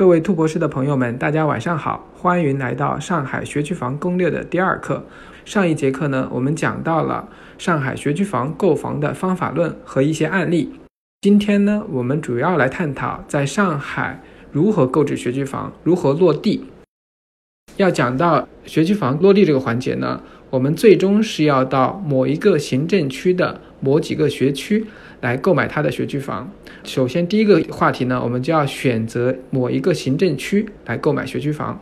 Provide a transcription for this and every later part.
各位兔博士的朋友们，大家晚上好，欢迎来到上海学区房攻略的第二课。上一节课呢，我们讲到了上海学区房购房的方法论和一些案例。今天呢，我们主要来探讨在上海如何购置学区房，如何落地。要讲到学区房落地这个环节呢，我们最终是要到某一个行政区的某几个学区来购买它的学区房。首先，第一个话题呢，我们就要选择某一个行政区来购买学区房。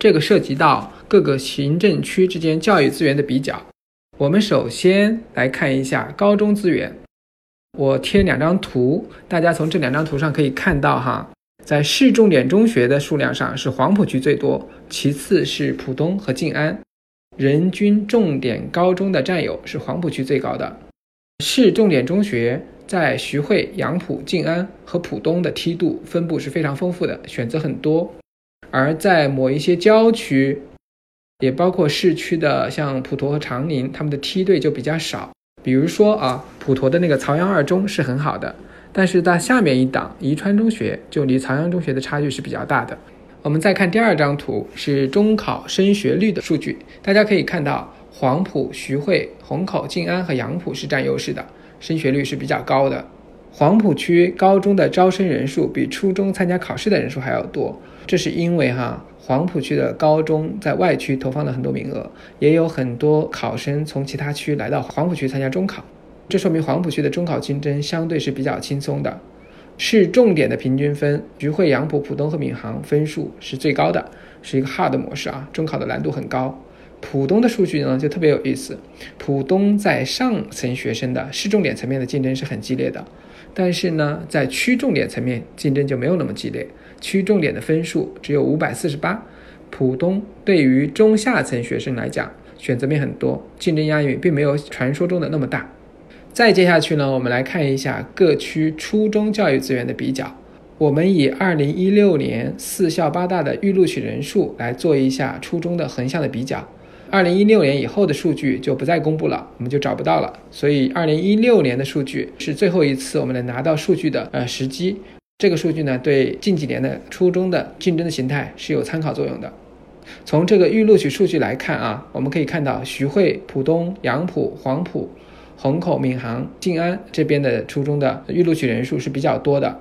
这个涉及到各个行政区之间教育资源的比较。我们首先来看一下高中资源。我贴两张图，大家从这两张图上可以看到哈。在市重点中学的数量上是黄浦区最多，其次是浦东和静安，人均重点高中的占有是黄浦区最高的。市重点中学在徐汇、杨浦、静安和浦东的梯度分布是非常丰富的，选择很多。而在某一些郊区，也包括市区的像普陀和长宁，他们的梯队就比较少。比如说啊，普陀的那个曹杨二中是很好的。但是在下面一档宜川中学就离曹阳中学的差距是比较大的。我们再看第二张图，是中考升学率的数据。大家可以看到，黄埔、徐汇、虹口、静安和杨浦是占优势的，升学率是比较高的。黄浦区高中的招生人数比初中参加考试的人数还要多，这是因为哈黄浦区的高中在外区投放了很多名额，也有很多考生从其他区来到黄浦区参加中考。这说明黄浦区的中考竞争相对是比较轻松的，市重点的平均分，徐汇、杨浦、浦东和闵行分数是最高的，是一个 hard 模式啊，中考的难度很高。浦东的数据呢就特别有意思，浦东在上层学生的市重点层面的竞争是很激烈的，但是呢在区重点层面竞争就没有那么激烈，区重点的分数只有五百四十八，浦东对于中下层学生来讲选择面很多，竞争压力并没有传说中的那么大。再接下去呢，我们来看一下各区初中教育资源的比较。我们以二零一六年四校八大的预录取人数来做一下初中的横向的比较。二零一六年以后的数据就不再公布了，我们就找不到了。所以二零一六年的数据是最后一次我们能拿到数据的呃时机。这个数据呢，对近几年的初中的竞争的形态是有参考作用的。从这个预录取数据来看啊，我们可以看到徐汇、浦东、杨浦、黄埔。虹口、闵行、静安这边的初中的预录取人数是比较多的，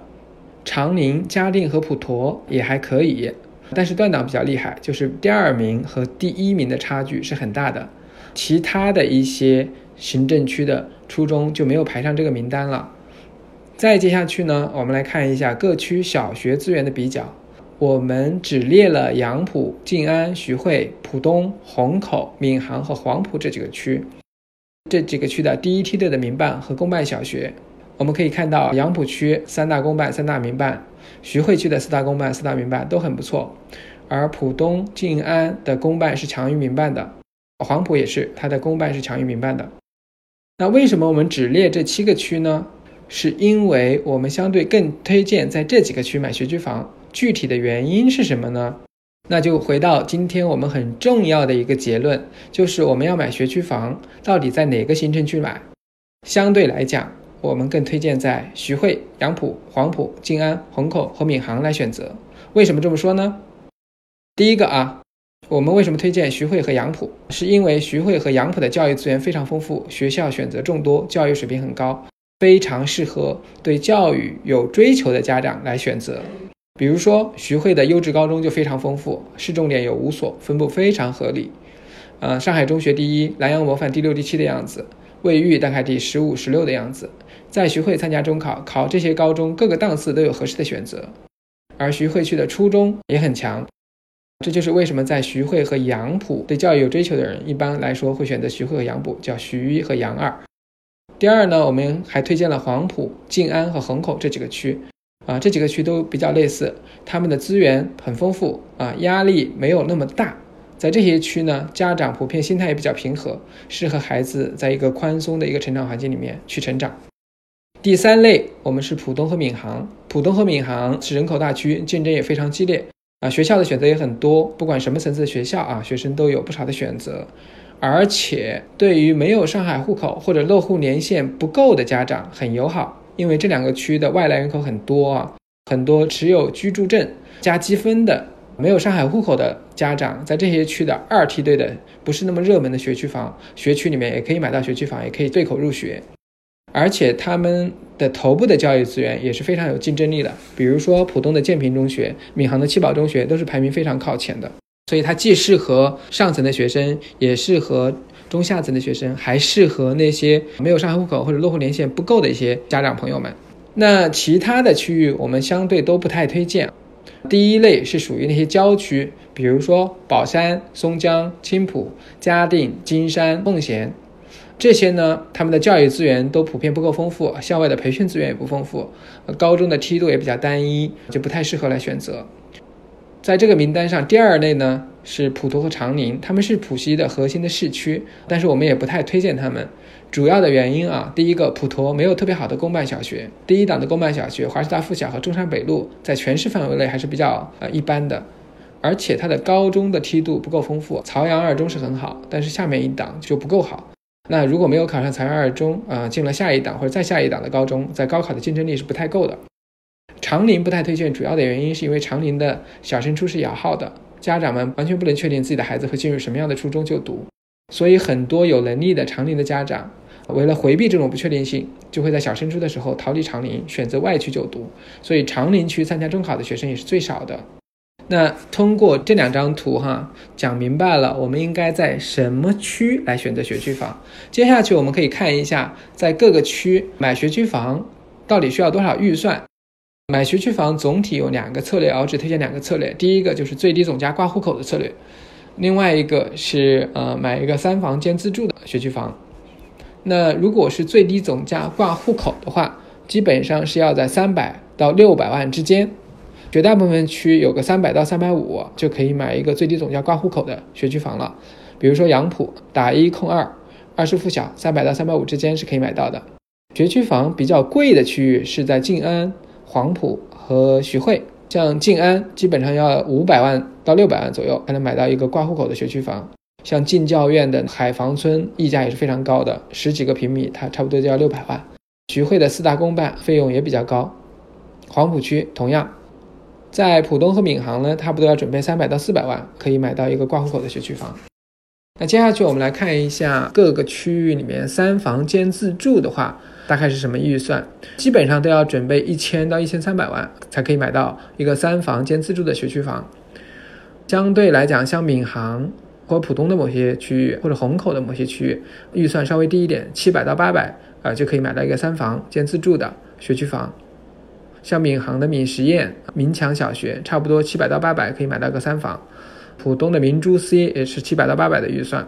长宁、嘉定和普陀也还可以，但是断档比较厉害，就是第二名和第一名的差距是很大的，其他的一些行政区的初中就没有排上这个名单了。再接下去呢，我们来看一下各区小学资源的比较，我们只列了杨浦、静安、徐汇、浦东、虹口、闵行和黄埔这几个区。这几个区的第一梯队的民办和公办小学，我们可以看到杨浦区三大公办、三大民办，徐汇区的四大公办、四大民办都很不错，而浦东、静安的公办是强于民办的，黄埔也是，它的公办是强于民办的。那为什么我们只列这七个区呢？是因为我们相对更推荐在这几个区买学区房，具体的原因是什么呢？那就回到今天我们很重要的一个结论，就是我们要买学区房，到底在哪个行政区买？相对来讲，我们更推荐在徐汇、杨浦、黄埔、静安、虹口和闵行来选择。为什么这么说呢？第一个啊，我们为什么推荐徐汇和杨浦？是因为徐汇和杨浦的教育资源非常丰富，学校选择众多，教育水平很高，非常适合对教育有追求的家长来选择。比如说，徐汇的优质高中就非常丰富，市重点有五所，分布非常合理。呃，上海中学第一，南洋模范第六、第七的样子，卫浴大概第十五、十六的样子。在徐汇参加中考，考这些高中，各个档次都有合适的选择。而徐汇区的初中也很强，这就是为什么在徐汇和杨浦对教育有追求的人，一般来说会选择徐汇和杨浦，叫徐一和杨二。第二呢，我们还推荐了黄浦、静安和虹口这几个区。啊，这几个区都比较类似，他们的资源很丰富啊，压力没有那么大。在这些区呢，家长普遍心态也比较平和，适合孩子在一个宽松的一个成长环境里面去成长。第三类，我们是浦东和闵行。浦东和闵行是人口大区，竞争也非常激烈啊，学校的选择也很多，不管什么层次的学校啊，学生都有不少的选择。而且对于没有上海户口或者落户年限不够的家长很友好。因为这两个区的外来人口很多啊，很多持有居住证加积分的、没有上海户口的家长，在这些区的二梯队的不是那么热门的学区房学区里面，也可以买到学区房，也可以对口入学。而且他们的头部的教育资源也是非常有竞争力的，比如说浦东的建平中学、闵行的七宝中学都是排名非常靠前的。所以它既适合上层的学生，也适合中下层的学生，还适合那些没有上海户口或者落户年限不够的一些家长朋友们。那其他的区域我们相对都不太推荐。第一类是属于那些郊区，比如说宝山、松江、青浦、嘉定、金山、奉贤。这些呢，他们的教育资源都普遍不够丰富，校外的培训资源也不丰富，高中的梯度也比较单一，就不太适合来选择。在这个名单上，第二类呢是普陀和长宁，他们是浦西的核心的市区，但是我们也不太推荐他们。主要的原因啊，第一个，普陀没有特别好的公办小学，第一档的公办小学华师大附小和中山北路在全市范围内还是比较呃一般的，而且它的高中的梯度不够丰富。曹杨二中是很好，但是下面一档就不够好。那如果没有考上曹阳二中啊，进了下一档或者再下一档的高中，在高考的竞争力是不太够的。长宁不太推荐，主要的原因是因为长宁的小升初是摇号的，家长们完全不能确定自己的孩子会进入什么样的初中就读，所以很多有能力的长宁的家长，为了回避这种不确定性，就会在小升初的时候逃离长宁，选择外区就读，所以长宁区参加中考的学生也是最少的。那通过这两张图哈，讲明白了，我们应该在什么区来选择学区房。接下去我们可以看一下，在各个区买学区房到底需要多少预算。买学区房总体有两个策略，我只推荐两个策略。第一个就是最低总价挂户口的策略，另外一个是呃买一个三房兼自住的学区房。那如果是最低总价挂户口的话，基本上是要在三百到六百万之间。绝大部分区有个三百到三百五就可以买一个最低总价挂户口的学区房了。比如说杨浦打一控二，二是附小，三百到三百五之间是可以买到的。学区房比较贵的区域是在静安、黄埔和徐汇。像静安基本上要五百万到六百万左右才能买到一个挂户口的学区房。像进教院的海防村溢价也是非常高的，十几个平米它差不多就要六百万。徐汇的四大公办费用也比较高。黄埔区同样。在浦东和闵行呢，差不多要准备三百到四百万，可以买到一个挂户口的学区房。那接下去我们来看一下各个区域里面三房兼自住的话，大概是什么预算？基本上都要准备一千到一千三百万，才可以买到一个三房兼自住的学区房。相对来讲，像闵行或浦东的某些区域，或者虹口的某些区域，预算稍微低一点，七百到八百啊，就可以买到一个三房兼自住的学区房。像闵行的闵实验、闵强小学，差不多七百到八百可以买到个三房；浦东的明珠 C 也是七百到八百的预算；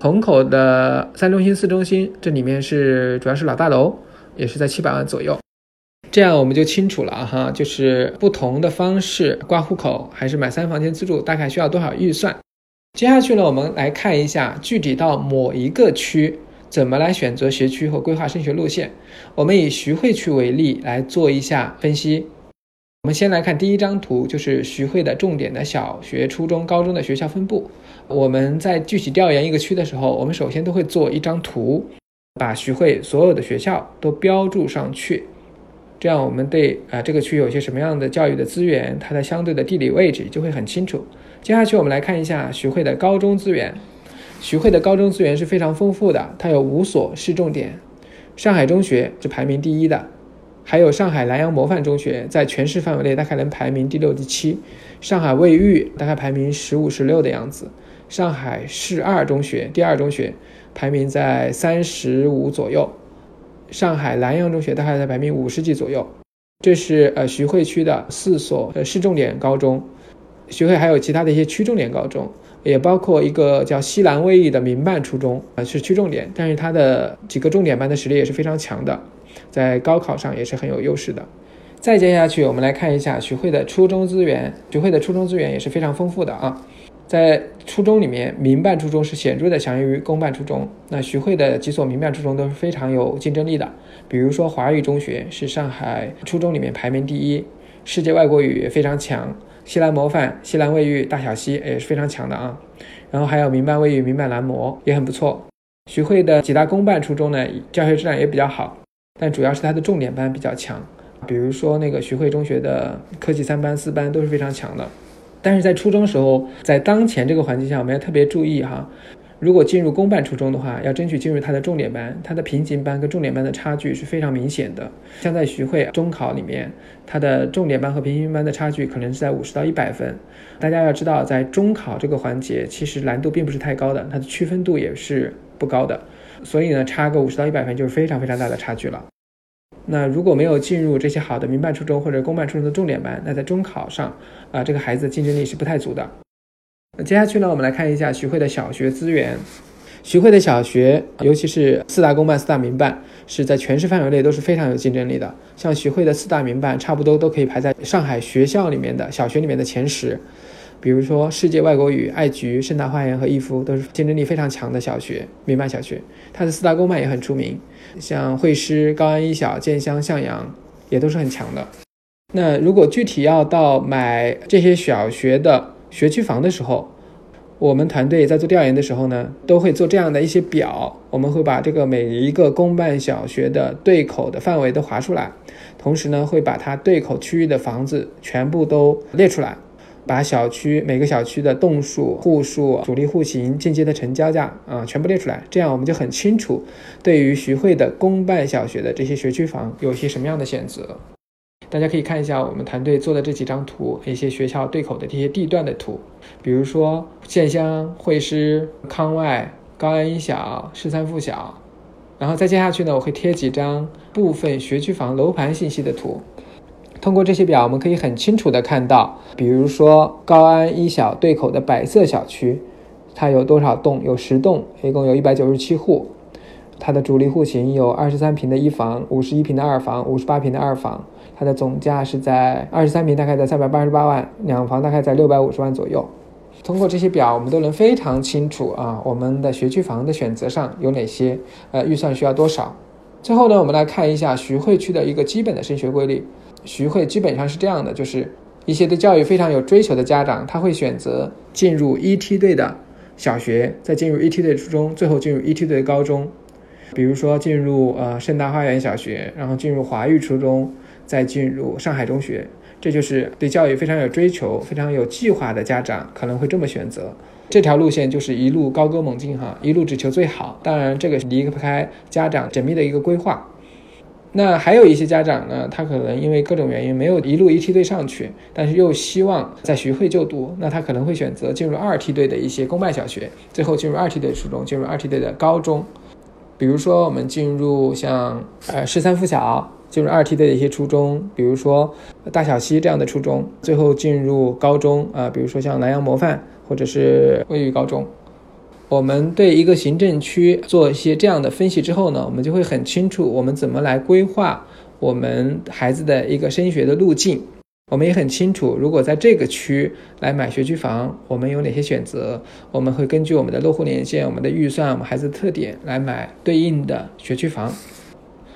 虹口的三中心、四中心，这里面是主要是老大楼，也是在七百万左右。这样我们就清楚了哈，就是不同的方式挂户口还是买三房间自住，大概需要多少预算。接下去呢，我们来看一下具体到某一个区。怎么来选择学区和规划升学路线？我们以徐汇区为例来做一下分析。我们先来看第一张图，就是徐汇的重点的小学、初中、高中的学校分布。我们在具体调研一个区的时候，我们首先都会做一张图，把徐汇所有的学校都标注上去，这样我们对啊这个区有些什么样的教育的资源，它的相对的地理位置就会很清楚。接下去我们来看一下徐汇的高中资源。徐汇的高中资源是非常丰富的，它有五所市重点，上海中学是排名第一的，还有上海南洋模范中学，在全市范围内大概能排名第六、第七，上海卫浴大概排名十五、十六的样子，上海市二中学第二中学排名在三十五左右，上海南洋中学大概在排名五十几左右，这是呃徐汇区的四所呃市重点高中，徐汇还有其他的一些区重点高中。也包括一个叫西南卫艺的民办初中啊，是区重点，但是它的几个重点班的实力也是非常强的，在高考上也是很有优势的。再接下去，我们来看一下徐汇的初中资源，徐汇的初中资源也是非常丰富的啊。在初中里面，民办初中是显著的强于公办初中。那徐汇的几所民办初中都是非常有竞争力的，比如说华语中学是上海初中里面排名第一，世界外国语也非常强。西南模范、西南卫浴、大小溪也是非常强的啊，然后还有民办卫浴、民办男模也很不错。徐汇的几大公办初中呢，教学质量也比较好，但主要是它的重点班比较强，比如说那个徐汇中学的科技三班、四班都是非常强的。但是在初中时候，在当前这个环境下，我们要特别注意哈。如果进入公办初中的话，要争取进入它的重点班。它的平行班跟重点班的差距是非常明显的。像在徐汇中考里面，它的重点班和平行班的差距可能是在五十到一百分。大家要知道，在中考这个环节，其实难度并不是太高的，它的区分度也是不高的。所以呢，差个五十到一百分就是非常非常大的差距了。那如果没有进入这些好的民办初中或者公办初中的重点班，那在中考上啊，这个孩子竞争力是不太足的。那接下去呢，我们来看一下徐汇的小学资源。徐汇的小学，尤其是四大公办、四大民办，是在全市范围内都是非常有竞争力的。像徐汇的四大民办，差不多都可以排在上海学校里面的小学里面的前十。比如说世界外国语、爱菊、盛大花园和逸夫，都是竞争力非常强的小学，民办小学。它的四大公办也很出名，像惠师、高安一小、建湘、向阳，也都是很强的。那如果具体要到买这些小学的，学区房的时候，我们团队在做调研的时候呢，都会做这样的一些表。我们会把这个每一个公办小学的对口的范围都划出来，同时呢，会把它对口区域的房子全部都列出来，把小区每个小区的栋数、户数、主力户型、间接的成交价啊，全部列出来。这样我们就很清楚，对于徐汇的公办小学的这些学区房有些什么样的选择。大家可以看一下我们团队做的这几张图，一些学校对口的这些地段的图，比如说建湘、汇师、康外、高安一小、十三附小，然后再接下去呢，我会贴几张部分学区房楼盘信息的图。通过这些表，我们可以很清楚的看到，比如说高安一小对口的百色小区，它有多少栋？有十栋，一共有一百九十七户。它的主力户型有二十三平的一房，五十一平的二房，五十八平的二房。它的总价是在二十三平，大概在三百八十八万，两房大概在六百五十万左右。通过这些表，我们都能非常清楚啊，我们的学区房的选择上有哪些，呃，预算需要多少。最后呢，我们来看一下徐汇区的一个基本的升学规律。徐汇基本上是这样的，就是一些对教育非常有追求的家长，他会选择进入一梯队的小学，再进入一梯队初中，最后进入一梯队高中。比如说进入呃盛大花园小学，然后进入华育初中。再进入上海中学，这就是对教育非常有追求、非常有计划的家长可能会这么选择。这条路线就是一路高歌猛进哈，一路只求最好。当然，这个离不开家长缜密的一个规划。那还有一些家长呢，他可能因为各种原因没有一路一梯队上去，但是又希望在徐汇就读，那他可能会选择进入二梯队的一些公办小学，最后进入二梯队初中，进入二梯队的高中。比如说，我们进入像呃十三附小。进入二梯队的一些初中，比如说大小溪这样的初中，最后进入高中啊，比如说像南阳模范或者是卫语高中。我们对一个行政区做一些这样的分析之后呢，我们就会很清楚我们怎么来规划我们孩子的一个升学的路径。我们也很清楚，如果在这个区来买学区房，我们有哪些选择？我们会根据我们的落户年限、我们的预算、我们孩子特点来买对应的学区房。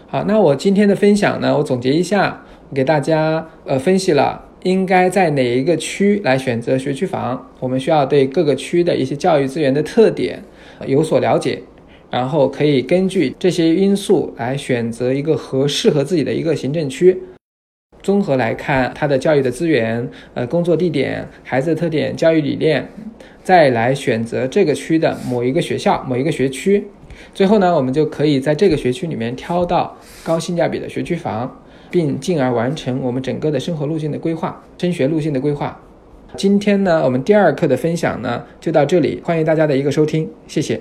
好，那我今天的分享呢，我总结一下，给大家呃分析了应该在哪一个区来选择学区房。我们需要对各个区的一些教育资源的特点有所了解，然后可以根据这些因素来选择一个合适合自己的一个行政区。综合来看它的教育的资源、呃工作地点、孩子的特点、教育理念，再来选择这个区的某一个学校、某一个学区。最后呢，我们就可以在这个学区里面挑到高性价比的学区房，并进而完成我们整个的生活路径的规划、升学路径的规划。今天呢，我们第二课的分享呢就到这里，欢迎大家的一个收听，谢谢。